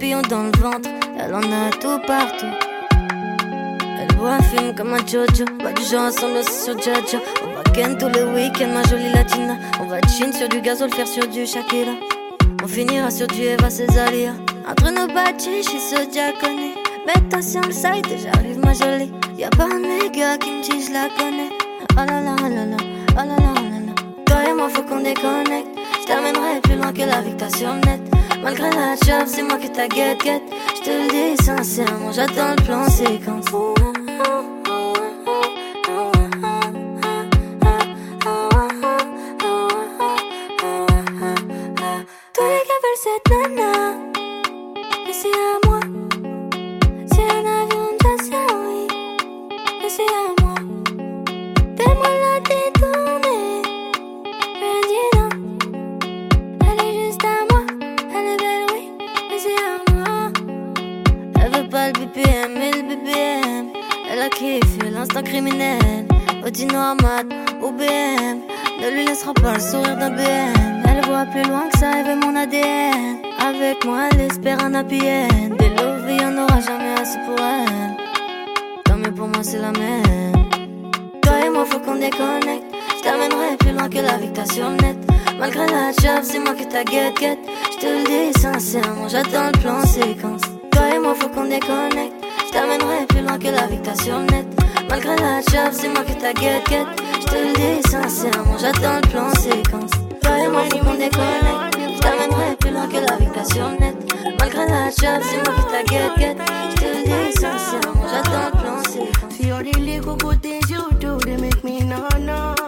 papillons dans le ventre, elle en a tout partout. Elle boit, fume comme un Jojo, pas du genre ensemble sur Jojo. On va ken tous les week-ends, ma jolie latina. On va chin sur du gazole, faire sur du Shakira. On finira sur du Eva Cesaria. Entre nos bâtis, suis ce diaconé. Mets-toi sur le site j'arrive, ma jolie. Y'a pas un gars qui me dit je la connais. Oh là là, oh là là, oh là là, oh là là. Toi et moi, faut qu'on déconnecte. Je t'amènerai plus loin que la t'as sur. Malgré la job, c'est moi que t'as get get. Je te le dis sincèrement, j'attends le plan séquence. Plus loin que ça, elle veut mon ADN. Avec moi, elle espère un happy end. Des love, il en aura jamais assez pour elle. Tant mieux pour moi, c'est la même. Toi et moi, faut qu'on déconnecte. Je t'amènerai plus loin que la t'as sur net. Malgré la job, c'est moi que t'as get get. Je te le dis sincèrement, j'attends le plan séquence. Toi et moi, faut qu'on déconnecte. Je t'amènerai plus loin que la t'as sur net. Malgré la job, c'est moi que t'as get get. Je te le dis sincèrement, j'attends le plan séquence. Qu'on déconnecte. Je t'amènerai plus loin que. Malgré la c'est le dis sincèrement, j'attends good things you do, they make me no no.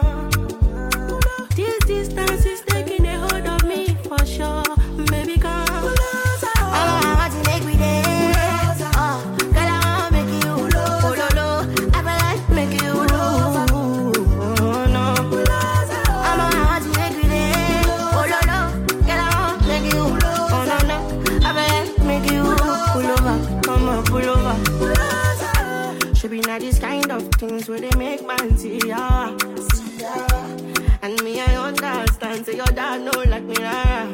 These kind of things where they make man see ya. And me, I understand, say your dad know like me, rara.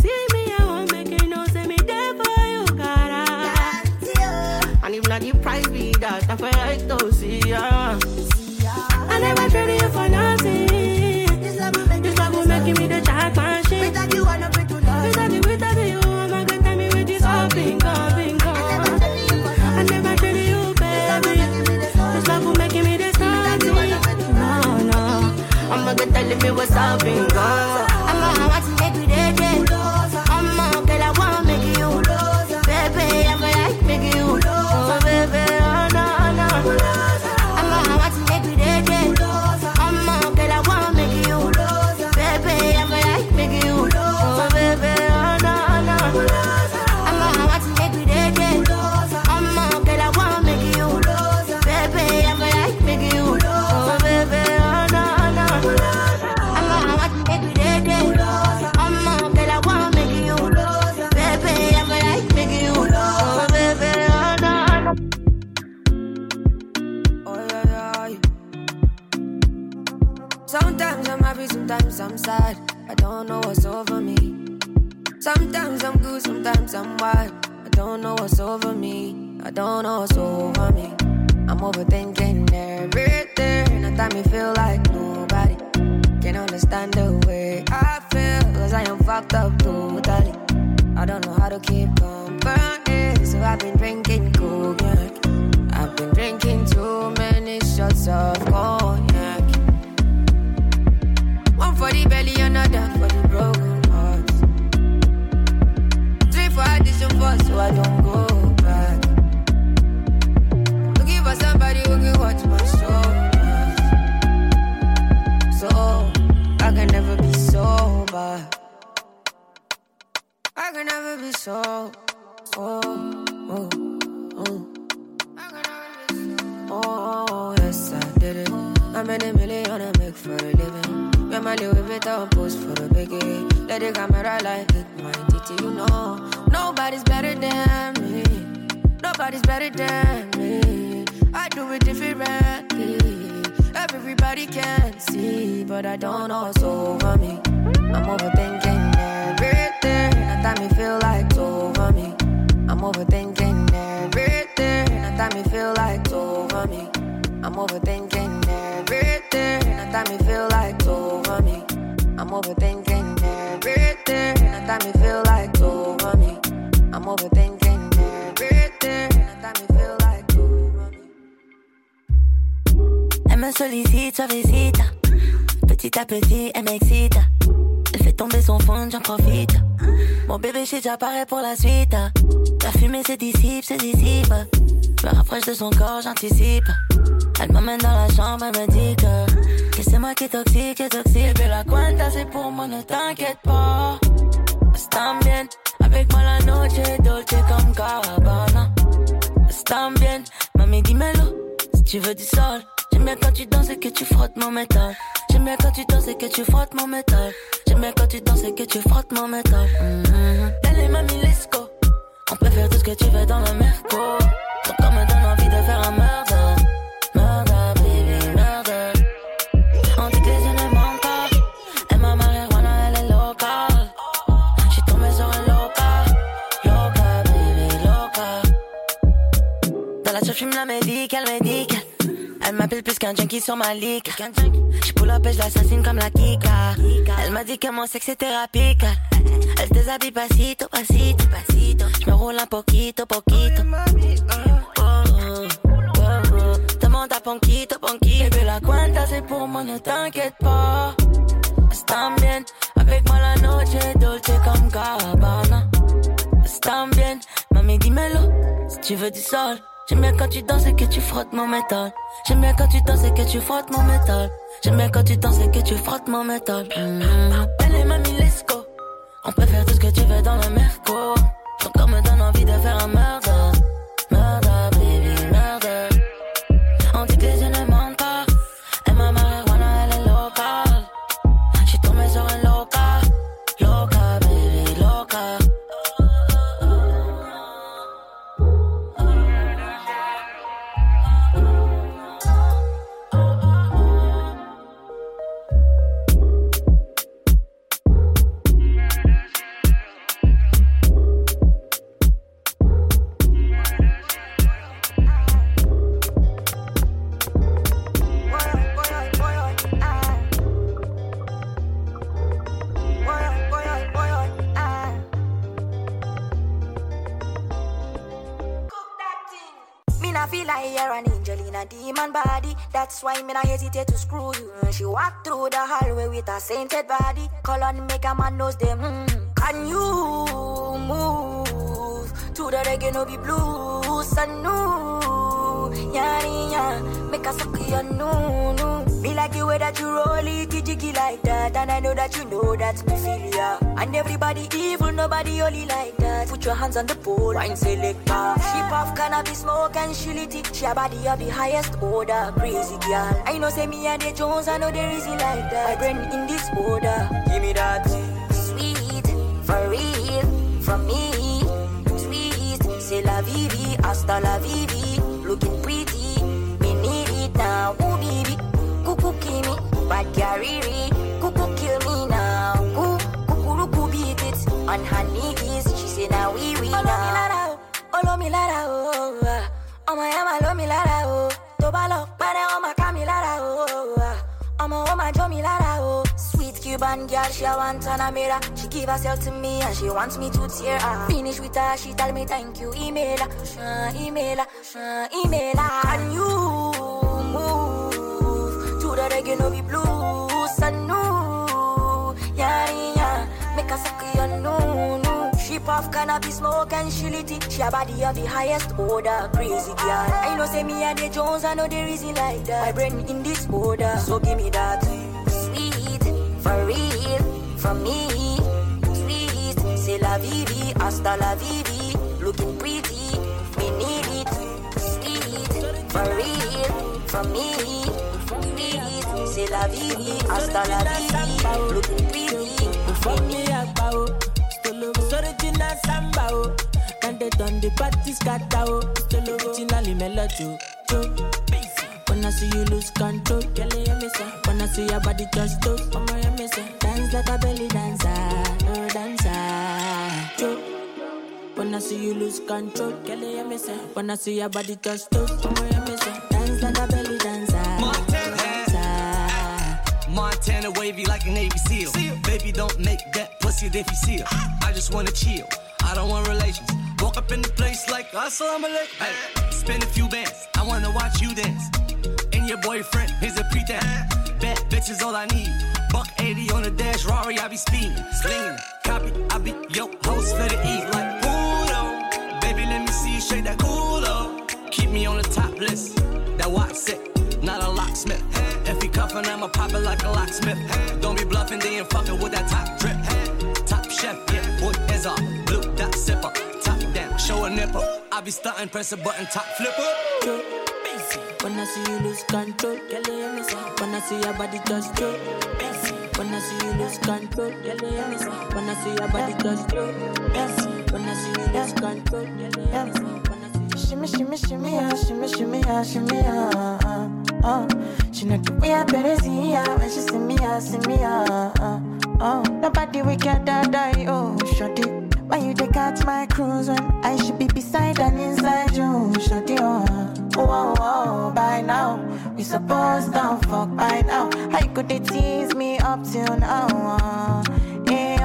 See me, I won't make it no, say me there for you, gotta. Ah. And if not the price be that, I feel like to see ya. I never traded you for nothing. Not me what's up, bingo. I'm Nobody's better than me. I do it differently. Everybody can see, but I don't know what's over me. I'm overthinking everything. That me feel like it's over me. I'm overthinking everything. That me feel like it's over me. I'm overthinking everything. That me feel like it's over me. I'm overthinking me sollicite, suavecita. Petit à petit, elle m'excite. Elle fait tomber son fond, j'en profite. Mon bébé, déjà paré pour la suite. La fumée se dissipe, se dissipe. Me rapproche de son corps, j'anticipe. Elle m'emmène dans la chambre, elle me dit que, c'est moi qui est toxique, est toxique. Bébé, la cuenta, c'est pour moi, ne t'inquiète pas. Están bien, avec moi la noche dolce comme Gabbana. Están bien, mami, dis-moi-le, si tu veux du sol. J'aime bien quand tu danses et que tu frottes mon métal. J'aime bien quand tu danses et que tu frottes mon métal. J'aime bien quand tu danses et que tu frottes mon métal. Mm Allez, mamie, let's. On peut faire tout ce que tu veux dans le merco. Ton corps me donne envie de faire un murder. Murder, baby, murder. On dit que les yeux ne mentent pas. Et ma marijuana, elle est locale. J'suis tombé sur un loca. Loca, baby, loca. Dans la j'fume la médicale, médicale. Qu'un junkie sur ma ligue. Je pull up et je l'assassine comme la Kika. Elle m'a dit que mon sexe est thérapeutique. Elle se déshabille pasito, pasito, pasito. Je me roule un poquito, poquito. Oh, oh, oh. Demande à Ponquito, Ponquito. Bébé, la cuenta c'est pour moi, ne t'inquiète pas. Están bien, avec moi la noche dolce comme Gabbana. Están bien, mami, dis-moi-le, si tu veux du sol. J'aime bien quand tu danses et que tu frottes mon métal. J'aime bien quand tu danses et que tu frottes mon métal. J'aime bien quand tu danses et que tu frottes mon métal. Mm-hmm. Elle est mamie, let's go. On peut faire tout ce que tu veux dans le merco. Ton corps me donne envie de faire un nobody holy like that. Put your hands on the pole, wine selector. She puff cannabis smoke and she lit it. She a body of the highest order, crazy girl. I know say me and the Jones, I know there is it like that. My brain in this order, give me that sweet for real from me. Sweet, c'est la vivi, hasta la vivi. Looking pretty, me need it now. Ooh, baby, cuckoo kill me, bad cariri. On her knees. She say now we we now. Olo mi lara oh, ah. ọmọ yẹn máa ló mi lára o. Tó bá lọ pẹ́rẹ́ wọn máa ká mi lára o. ah. Ọmọ wọn máa jó mi lára o. Sweet Cuban girl, she a want Panamera. She give herself to me and she wants me to tear her. Finish with her, she tell me thank you. Email her, uh, email her, uh, email her. Can you move to the reggae no be blues? I know, yeah, yeah. Make her no, no. She puff cannabis smoke and she lit it. She a body of the highest order, crazy girl. I know say me and the Jones, I know there is it like that. My brain in this order, so give me that sweet for real from me. Sweet, c'est la vivi, hasta la vivi. Looking pretty, me need it. Sweet for real from me. C'est la vie, hasta la vie. Pretty. Fuck me up, oh. Original samba, oh. And they done the party scatter, oh. Melody, oh. When I see you lose control, I see your body touch toes. Dance like a belly dancer, oh dancer, I see you lose control, I see your body touch toes. Dance like a belly Montana wavy like a Navy SEAL. Baby, don't make that pussy if you seal. I just wanna chill. I don't want relations. Walk up in the place like assalamu alaikum. Ah. Hey, spend a few bands. I wanna watch you dance. And your boyfriend, he's a pretense. Ah. Bad bitch is all I need. Buck 80 on the dash, Rari, I be speeding. Ah. Slinging, copy, I be yo, host for the eat like Uno. Baby, let me see you shake that culo. Keep me on the top list. That watch sick, not a locksmith. If he cuffin', I'ma pop it like a locksmith. Don't be bluffing, then fucking with that top drip. Top chef, yeah, boy, is off. Blue dot sipper, top down, show a nipple. I be stunting, press a button, top flipper. Joe. When I see you lose control, girl, you hear me say. When I see your body touch Joe. When I see you lose control, girl, you hear me say. When I see your body touch Joe. When I see you lose control, girl, you hear me say. When I see you Shimmy, shimmy, shimmy, yeah, shimmy, shimmy, yeah, shimmy, yeah, uh. She know the way I better see ya when she see me, yeah, see me, uh, uh. Nobody we can die, oh, shorty. Why you take out my cruise when I should be beside and inside you, shorty, oh, oh, oh, by now. We supposed to fuck by now. How could they tease me up till now, uh,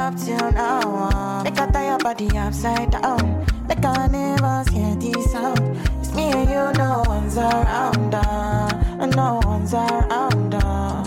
up till now, uh. Make I tie your body upside down. Like I never hear this sound. It's me and you, no one's around. Uh, and no one's around. Uh.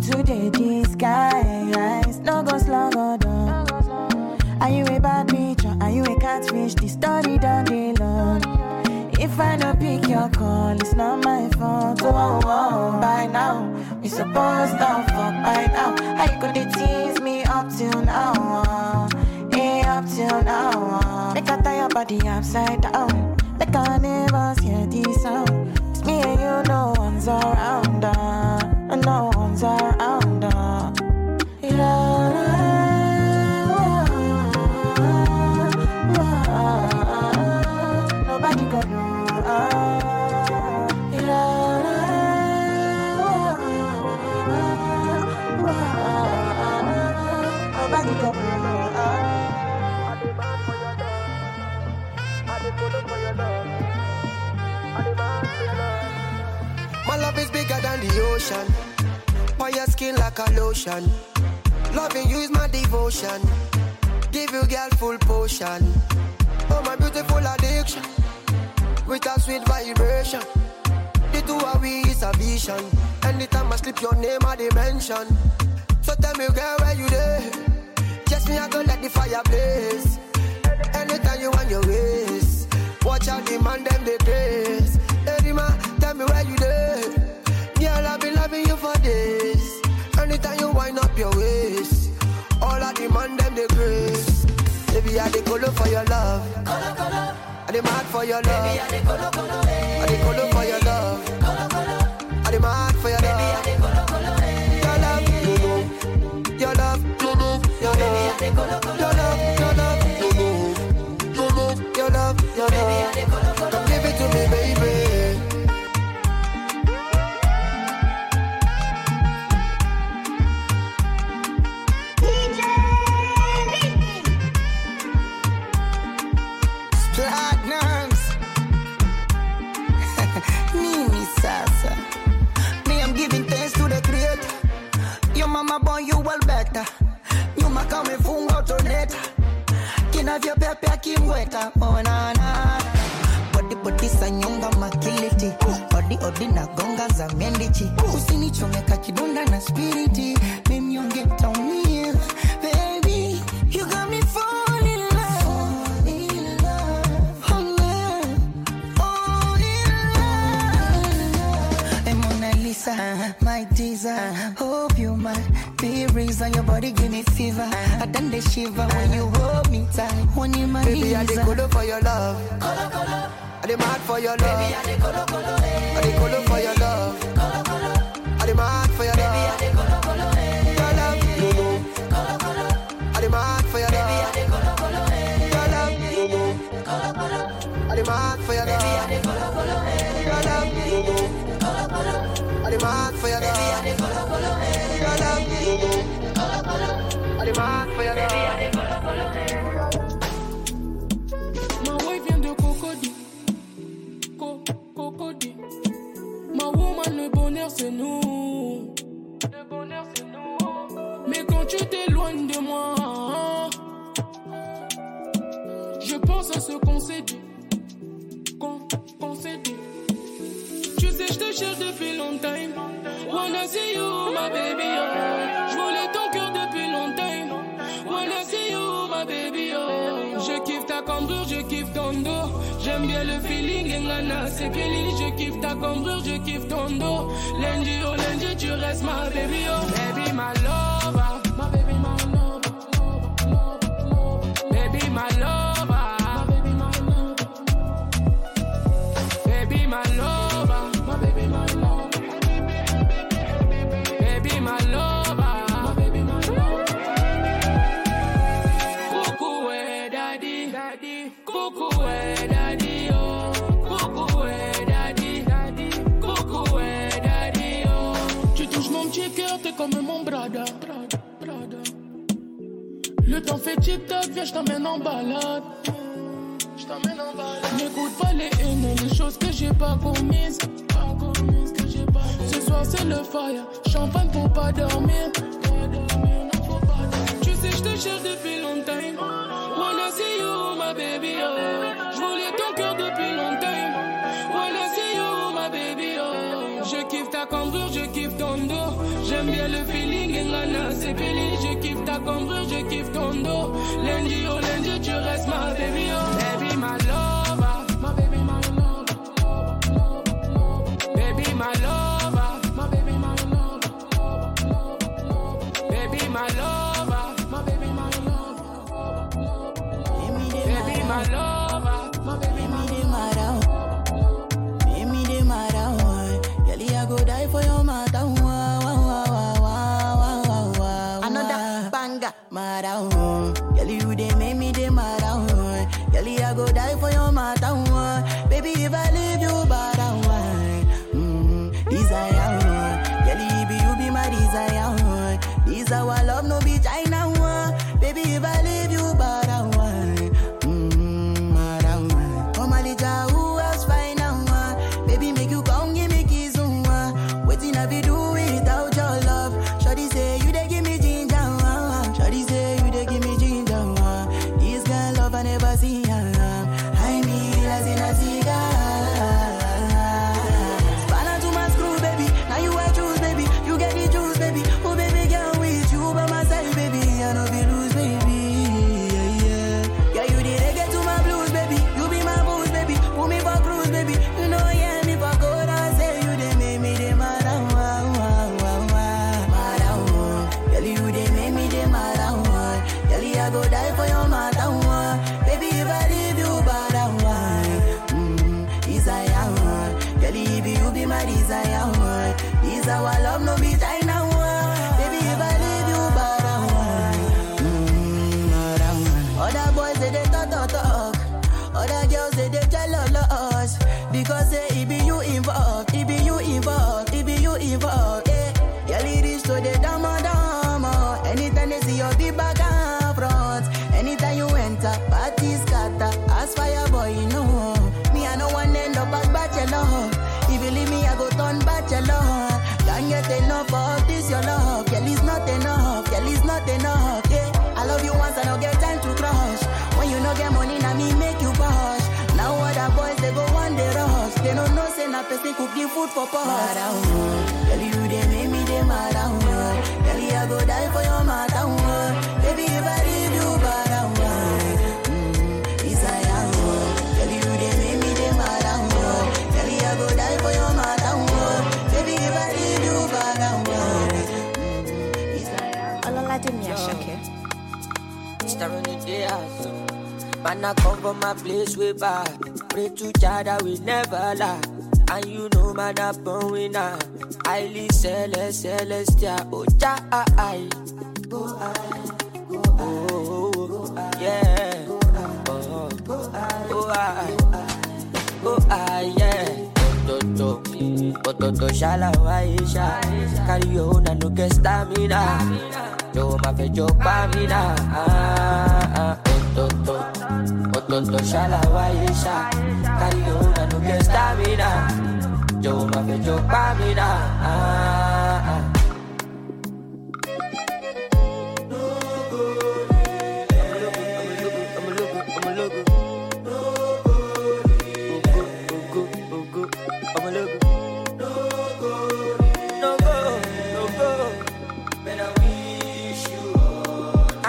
But you today disguise. No go slug or down. Are you a bad bitch or are you a catfish? The story done the Lord. If I don't pick your call, it's not my fault. Oh, oh, oh, by now, we supposed to fuck by now. How you could they tease me up till now? Hey, up till now. Make I tie your body upside down. Like I never hear this sound. It's me and you, no one's around. Uh, no than the ocean. On your skin like a lotion. Loving you is my devotion. Give you girl full potion. Oh my beautiful addiction. With a sweet vibration. The two of we is a vision. Anytime I slip your name I dimension. So tell me girl where you there? Just me I go let the fire blaze. Anytime you want your ways. Watch out the man them they grace. Hey tell me where you there? Days. Anytime you wind up your waist. All the man them they grace. Baby I the color for your love. I the mad for your love. Baby, I the color for your love. bodi na gonga za miendichi, usinichomeka kidonda na spiriti, mimnyonge taumia baby, you got Lisa, my teaser. Hope you my be reason your body give me fever. I done the shiver when you hold me tight. When you my Baby, I did good for your love. Color, color. I dey mad for your love. Baby, I dey colo color for your love. Colo colo. I dey for your Baby, love. I'm colo colo. Eh. Your love, no no. Colo colo. For your Baby, love. I dey colo colo. Eh. Your love, no no. Colo colo. For your love. I dey colo colo. For your love. see you, my baby. Oh. Je voulais ton cœur depuis longtemps. Wanna see you, my baby. Oh. Je kiffe ta cambrure, je kiffe ton dos. J'aime bien le feeling, Engana, c'est Kelly. Je kiffe ta cambrure, je kiffe ton dos. Lundi, oh lundi, tu restes ma baby. Oh. Baby, my love. Le temps fait tic-tac, viens, je t'emmène en balade. Je t'emmène en balade. N'écoute pas les haines, les choses que j'ai pas commises. Ce soir, c'est le fire. Champagne pour pas dormir. Dormir. Tu sais, je te cherche depuis longtemps. Wanna see you, my baby. Oh. Je kiffe ta cambrure, je kiffe ton dos. Lundi, say na person cook the food for pot. Mad girl you they make me they mad. Girl I go die for your oh. Baby if I you bad. Mm, desire. Girl you they make me they mad. Girl I go die for your mother. Baby if I leave you bad. Ọlọ́ládé mi Àṣàkẹ́. Mr. Ronny Diaz. Man, I come from my place. Pray to Jah that we never lie. And you know, man, I born winner. Highly celest, celestial. Oh, Jah, I, I. Go, I. Go, oh, oh, oh, yeah. Oh, oh, I. Oh, I, yeah. Toto, Toto, shala, waisha. Carry no get stamina. Yo, ma fe yo pa mina. Ah, ah, Toto, Toto, shala, waisha. Carry on and no get stamina. Yo, ma fe yo pa mina. Ah, ah.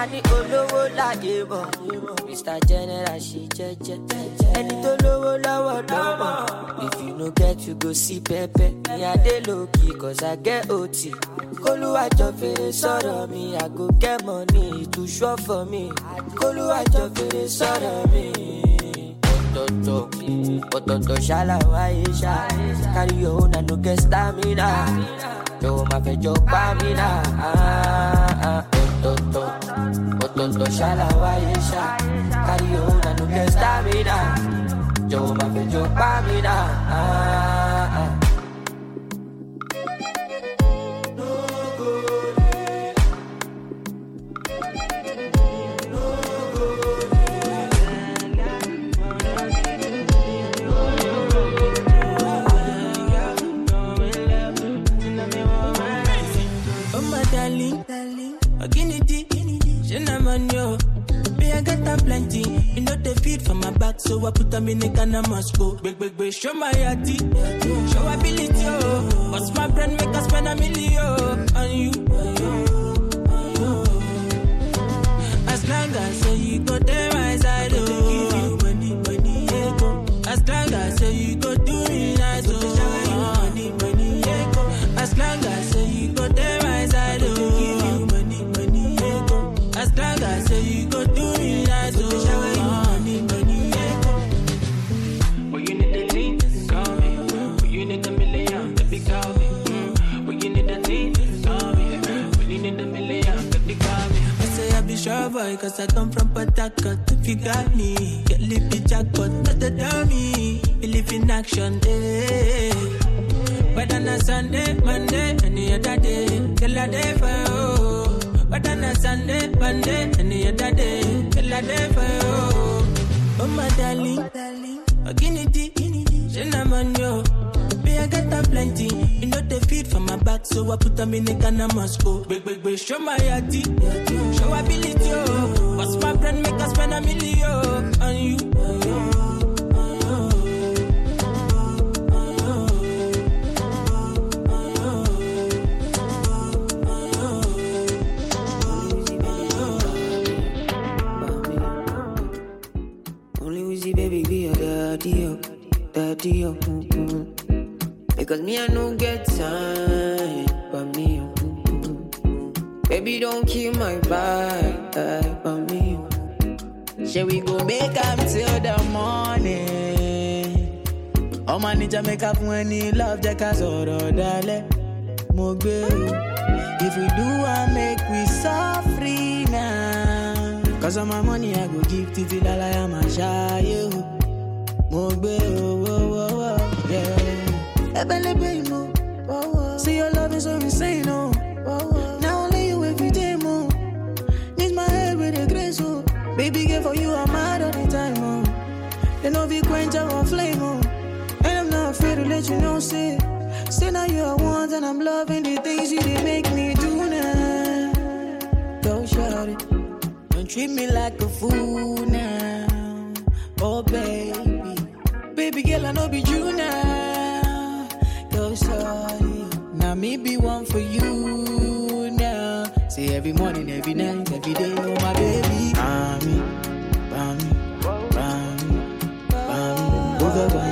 Ani olówó láyé mọ̀, Mr. General ṣì jẹ́jẹ́. Ẹni tó lówó lọ́wọ́ ló. If you no get you go see pẹ́pẹ́. Ní adé lókì cause I get OT. Kólúwàjọ fèrè sọ̀rọ̀ mi, I go get money, to sure for me. Kólúwàjọ fèrè sọ̀rọ̀ mi. Ọ̀tọ̀ọ̀tọ̀, ọ̀tọ̀ọ̀tọ̀ ṣàlàwáyé ṣá. Carry your own and no get stamina. Jọ̀wọ́ máa fẹjọ́ pa mí náà. Ah, ah, Ọ̀tọ̀ọ̀tọ̀, ọ̀tọ̀ọ̀tọ̀ ṣàlàwáyé ṣá. Carry own and no get stamina. Jọ̀wọ́ máa fẹjọ́ pa mí náà. Ah, plenty, you know the feed for my back, so I put them in a can of Moscow. Big big big, show my yati, show ability oh. What's my brand make us spend a million on you? As long as you go there my side, oh. Go. As long as you go do me boy, cause I come from Port If you got me, get lippy jackpot, not the dummy. Believe in action, eh. But on a Sunday, Monday, any other day, till I day for you. But on a Sunday, Monday, any other day, till I day for you. Oh my darling, Oginity, Shenaman yo. Me I get a plenty, you know the feed for my back, so I put them in a can of Moscow. Big big big, show my yati, show my ability oh. What's my brand make us spend a million on you? Only Wizzy baby be your daddy, oh, daddy, oh. mm-mm. Because me I no get time, but me, oh, baby don't kill my vibe, but me. oh. Shall we go make up till the morning? Ọmọ níjà make up when ní love jẹ́ ká sọ̀rọ̀ dalẹ̀. Mo. If we do I make we suffer now. Cause all my money I go give títí lálàyà máa ṣáyé o. Mo gbé o, wo, wo, wo, yeah. Ẹbẹ̀lẹ́bẹ̀ ìmọ̀, see your love is so insane o. Now only you every day mo. Need my head with a grace, oh. Baby, girl, for you, I'm mad all the time, oh. They know be quench our flame, oh. And I'm not afraid to let you know, say. Say now you are one, and I'm loving the things you did make me do now. Go shout it. Don't treat me like a fool now. Oh, baby. Baby girl, I know be you now. Now me be one for you now. Say every morning, every night, every day, oh my baby. Bami, bami, bami, bami, over bami,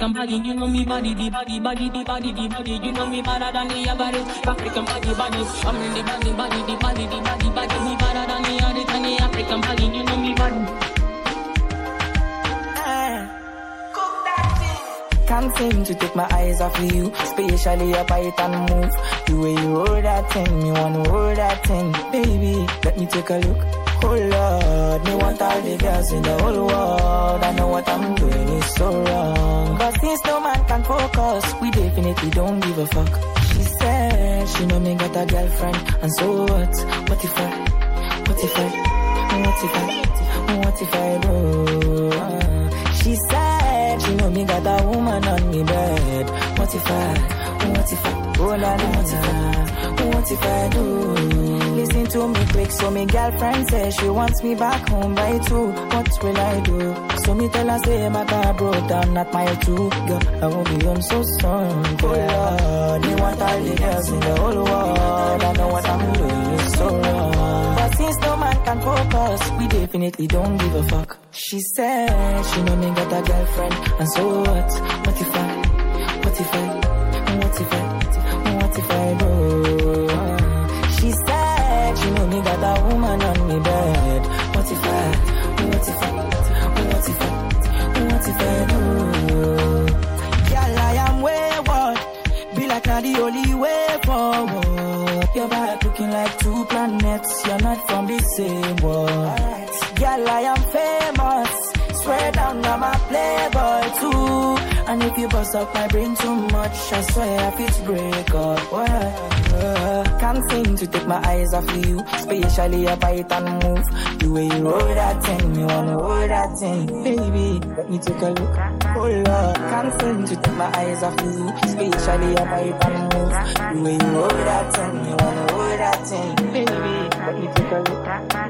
African body. You know me body, the body, body, the body, the body. You know me better than the average African body, body. I'm in the body, body, the body, the body, body. Me better than the other than the African body. You know me body. Can't seem to take my eyes off of you, especially your bite and move. The way you roll that thing, me wanna roll that thing, baby. Let me take a look. Oh Lord, me want all the girls in the whole world. I know what I'm doing is so wrong. But since no man can focus, we definitely don't give a fuck. She said she know me got a girlfriend, and so what? What if I? What if I? What if I? What if I do? She said she know me got a woman on me bed. What if I? What if I? Oh la la what if I? What if I do? Listen to me quick, so me girlfriend says she wants me back home by two. What will I do? So me tell her say my car broke down at my two. Girl, I won't be home so soon. Oh Lord, me want all the girls in the whole world. I know what I'm doing so wrong. But since no man can focus, we definitely don't give a fuck. She said she know me got a girlfriend, and so what? What if I? What if I? What if I? What if I do? She said she know me got a woman on me bed. What if I? What if I? What if I? What if I do? Girl, I am wayward. Be like not the only way forward. Your back looking like two planets. You're not from the same world. Girl, I am famous. Swear down, I'm a playboy too. And if you bust up my brain too much, I swear I fit break up. Well, can't seem to take my eyes off of you, especially your bite and move. The way you roll that thing, me wanna roll that thing, baby. Let me take a look. Oh Lord, can't seem to take my eyes off of you, especially your bite and move. The way you roll that thing, me wanna roll that thing, baby. Let me take a look.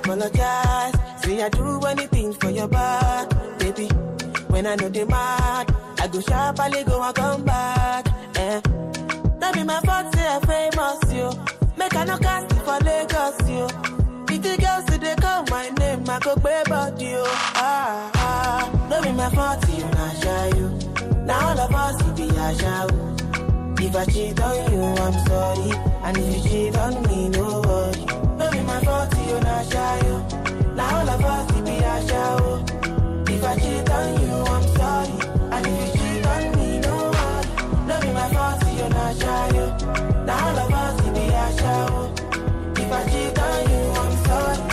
apologize. Say I do anything for your back, baby. When I know they mad, I go sharply go and come back. Eh. That be my fault, say I famous, yo. Make I no cast for Lagos, yo. If the girls say they call my name, I go pay body, yo. Ah, ah. No be my fault, you not shy, you. Now all of us, it be a show. If I cheat on you, I'm sorry. And if you cheat on me, no worry. Be my fault, you not shy, you. Now all of us, it be a show. Oh. If I cheat on you, I'm sorry. And if you cheat on me, no worry. No be my fault, you not shy, you. Now all of us, it be a show. If I cheat on you, I'm sorry.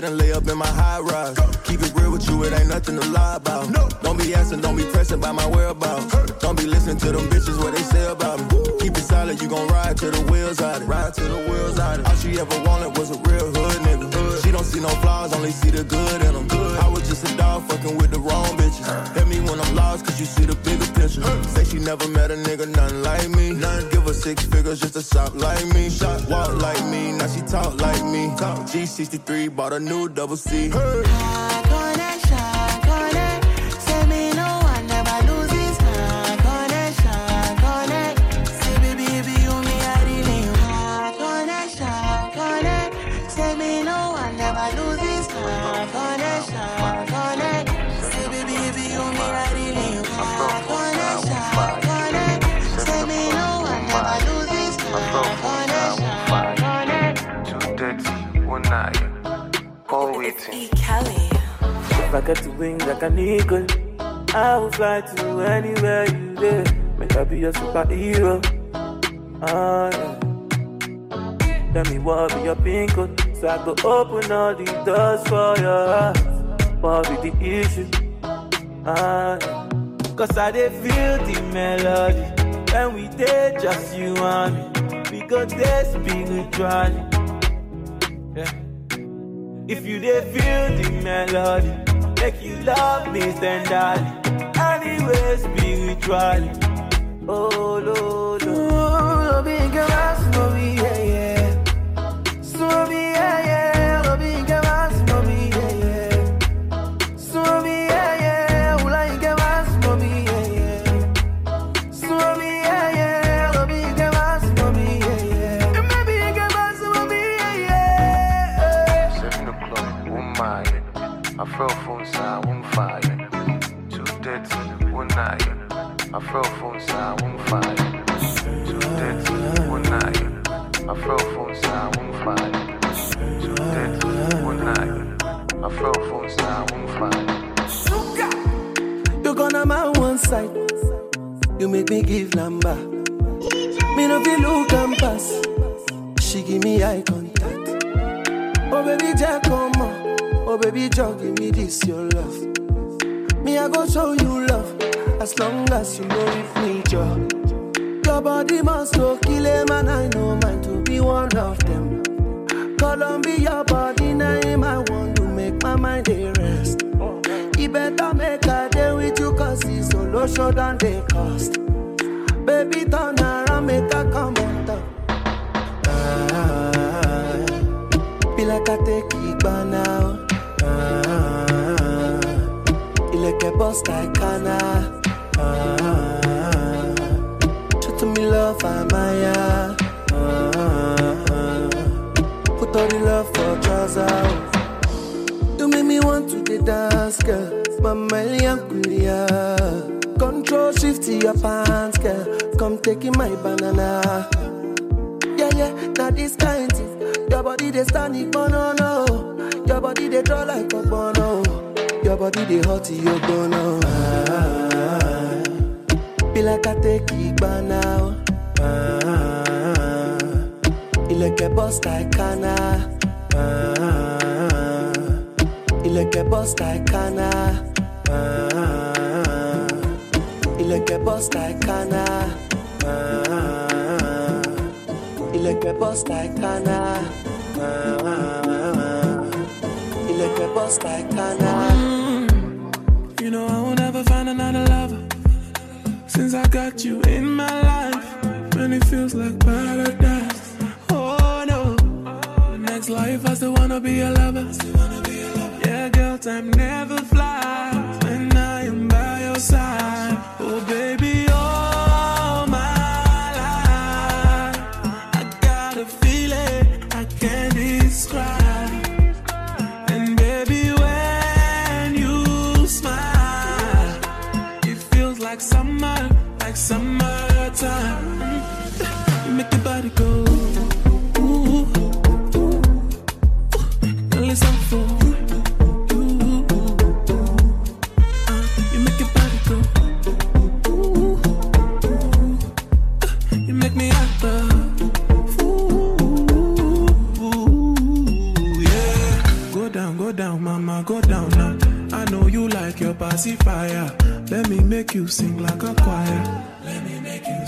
Can take a jet and lay up in my high rise. Keep it real with you, it ain't nothing to lie about. No. Don't be asking, don't be pressing by my whereabouts. Don't be listening to them bitches what they say about me. Keep it solid, you gon' ride till the wheels out it. Ride till the wheels out it. All she ever wanted was a real hood nigga. Don't see no flaws, only see the good in them. Good. I was just a dog fucking with the wrong bitches. Hit me when I'm lost, cause you see the bigger picture. Say she never met a nigga, nothing like me. None give her six figures just to shop like me. Shop, walk like me, now she talk like me. G63 bought a new double C. Connection, If I get to wings like an eagle, I will fly to anywhere you there. Make I be a superhero. Ah, yeah. Tell me what your pink code, so I go open all the doors for your heart. What be the issue? Ah, yeah. Cause I dey feel the melody when we dey just you and me. We go dey spiritually. Yeah. If you dey feel the melody, make you love me tenderly. Anyway, spiritually. Oh, Lord, Oh, big ass, no You make me give number. Me no feel look and pass. She give me eye contact. Oh baby, Jack, come on. Oh baby, Jack, give me this your love. Me I go show you love. As long as you know if me, Joe. Your body must go kill him and I know mine to be one of them. Columbia, your body name I want to make my mind a rest. You better make a day with you cause it's solo show than they cost. Baby, turn around, make a come on top. Ah, be like I take it by now. Ah, you like a boss like Kana. Ah, show to me love, I'm Maya. Ah, put all the love for trousers. To the dance, girl. Mama Kulia. Control shift to your pants, girl. Come taking my banana. Yeah, yeah, now this kind thing. Your body they stand it, no, no. Your body they draw like a bono. Your body they hot, you bono. Ah, be like I take it now. Ah, like a boss like Kana. Ah, you like a boss like Kana. You like a boss like Kana. You like a boss Kana. You like a boss Kana. You know I will never find another lover Since I got you in my life And it feels like paradise Oh no Next life I still wanna be a lover time never flies When I am by your side. Oh baby all my life. I got a feeling I can't describe. And baby when you smile It feels like summer, like summertime. You make your body go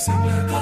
me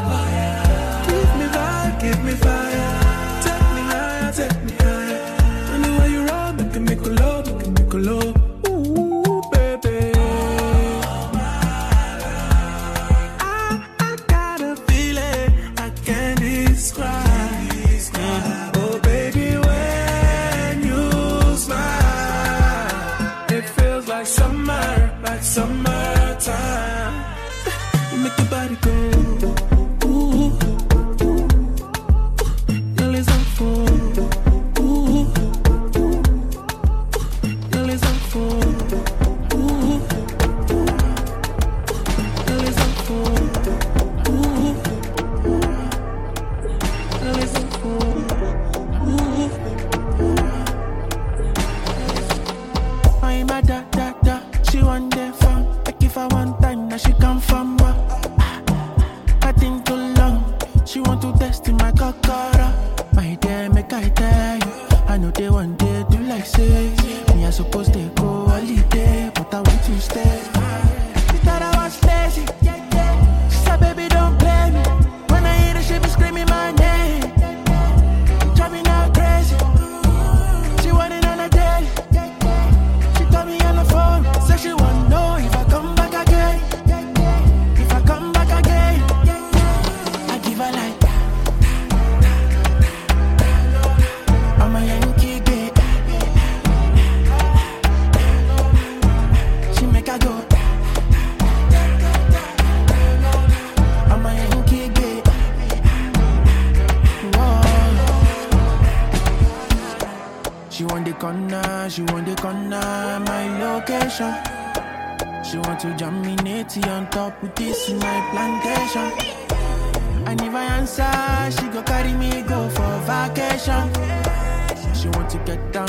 get down.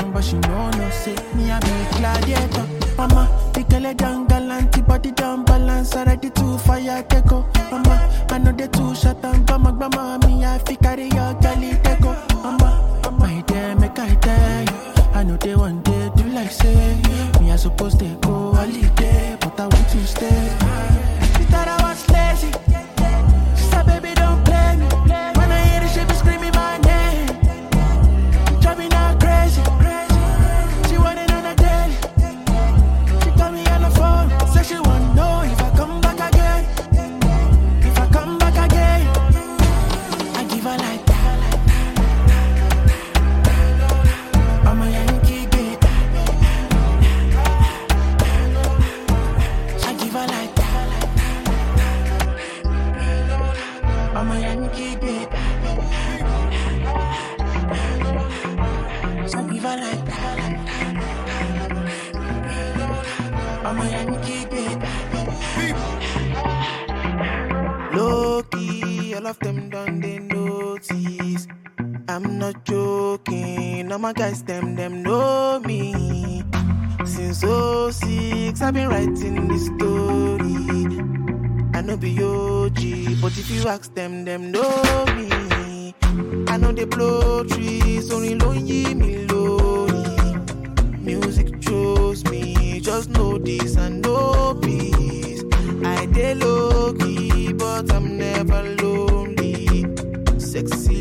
I'm not joking, all my guys, them, them know me. Since 06, I've been writing this story. I know be OG, but if you ask them, them know me. I know they blow trees, only lonely me lonely. Music chose me, just know this and know peace. I dey low key, but I'm never low sexy.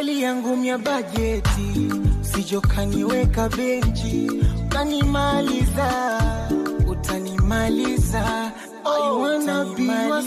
hali yangu mya bajeti, sijokaniweka benchi, utanimaliza, utanimaliza, oh, utanimaliza.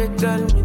they tell me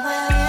Play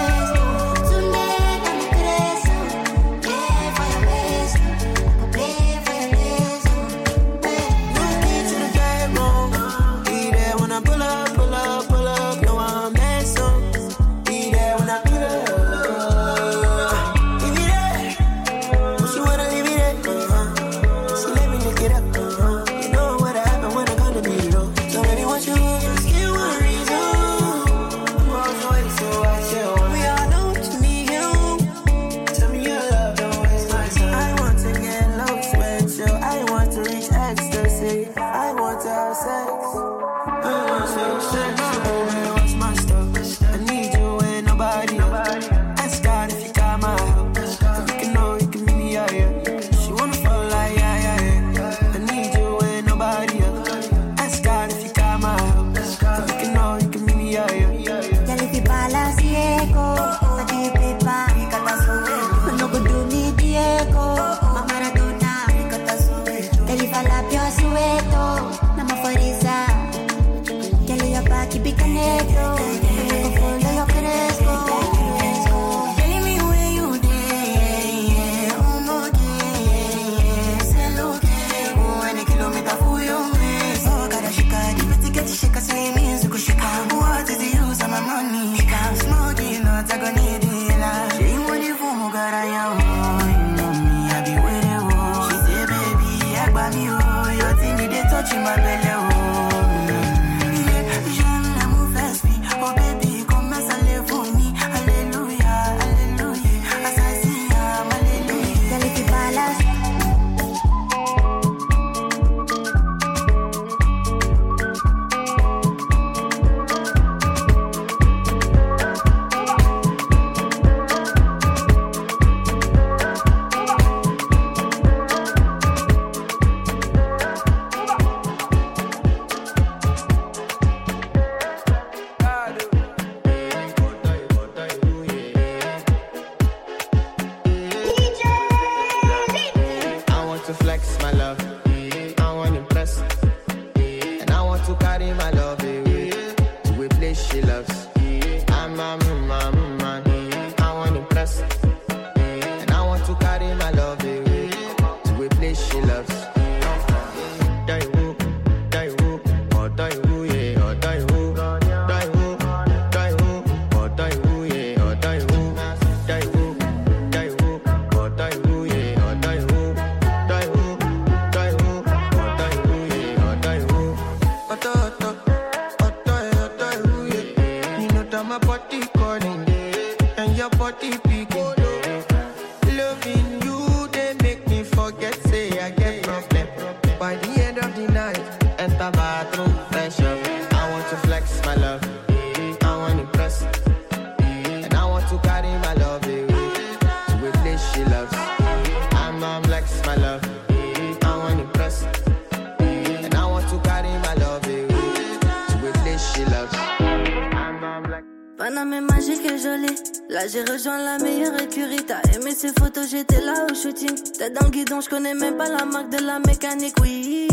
T'es dans le guidon, je connais même pas la marque de la mécanique, oui.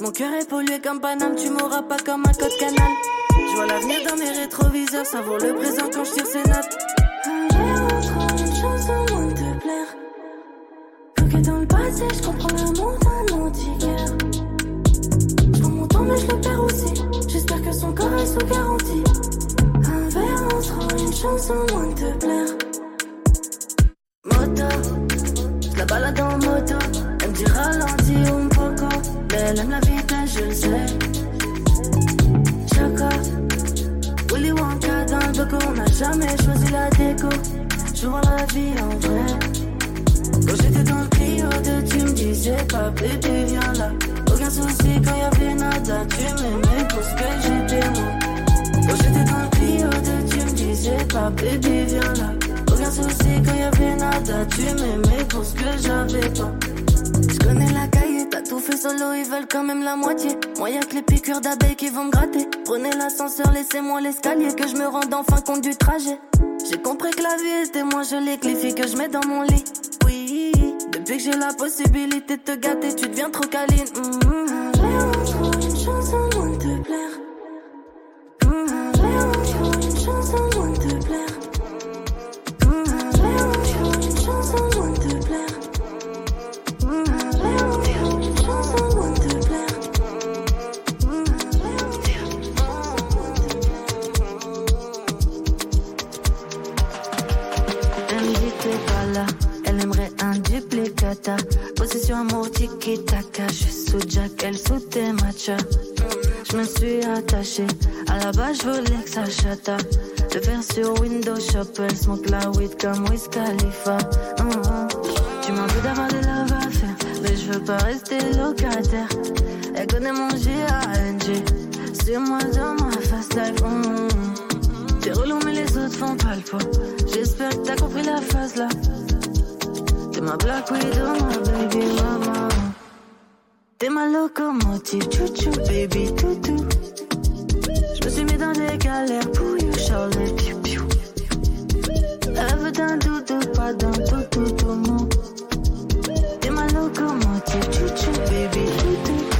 Mon cœur est pollué comme Paname, tu m'auras pas comme un code canal. Je vois l'avenir dans mes rétroviseurs, ça vaut le présent quand je tire ces notes. J'ai trop une chance au moins de te plaire. Bloqué dans le passé, je comprends l'amour d'un anti-guerre. Je prends mon temps, mais je le perds aussi. J'espère que son corps est sous garantie. Un verre entre une chance au moins de te plaire. Mais elle aime la vitesse, je le sais. Choco, Willy Wonka dans le boco. On n'a jamais choisi la déco. Je vois la vie en vrai. Quand j'étais dans le Clio de tu me disais pas bébé viens là Aucun souci quand y'avait nada Tu m'aimais pour ce que j'étais moi Quand j'étais dans le Clio de tu me disais pas bébé viens là Aucun souci quand y'avait nada Tu m'aimais pour ce que j'avais pas Je connais la cahier, solo, ils veulent quand même la moitié Moi y'a que les piqûres d'abeilles qui vont me gratter Prenez l'ascenseur, laissez-moi l'escalier Que je me rende enfin compte du trajet j'ai compris que la vie était moins jolie que les filles que je mets dans mon lit. Oui, depuis que j'ai la possibilité de te gâter, tu deviens trop câline. Mm-hmm. Duplicata. Possession amour tiki taka, je suis sous Jack, elle sous tes matchas. Je me suis attachée, à la base je voulais que ça chata. Le faire sur Windows Shop, elle smoke la weed comme Wiz Khalifa. Hum. Tu m'en veux d'avoir des love mais je veux pas rester locataire. Elle connaît mon G-A-N-G, c'est moi dans ma fast life. hum, hum. T'es relou mais les autres font pas le poids J'espère que t'as compris la phase là Ma black widow, ma baby mama. T'es ma locomotive, chouchou baby toutou Je me suis mis dans des galères pour you Charlotte piou piou. Veut d'un doudou, pas d'un toutou tout non T'es ma locomotive, chouchou baby toutou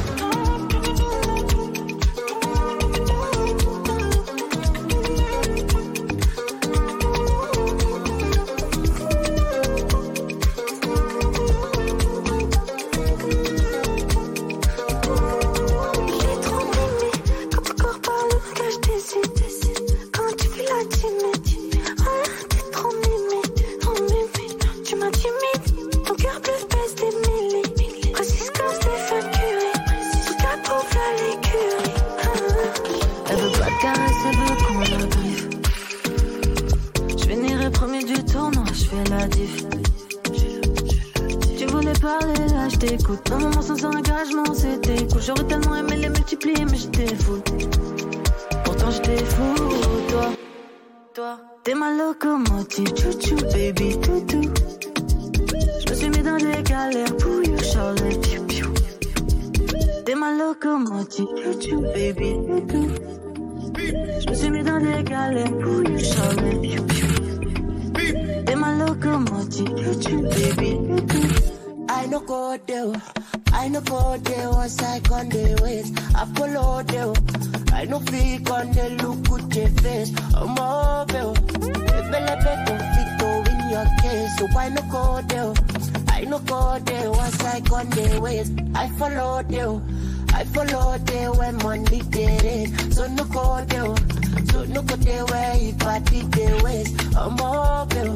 locomotive, chouchou, baby. Je me dans des galères pour you, piou. T'es ma locomotive, chouchou, baby, toutou. I no go there, I no go there once I on the ways. I follow there. I no fake on the look with your face. I'm over. Bele beto fito in your case, so I no go there. I no go there once I on the ways. I follow there. I follow there when money get it. So no go there. So no go there where you party the ways. I'm over.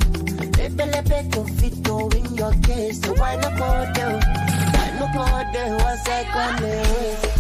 Bele beto fito in your case, so why no go there? I no go there once I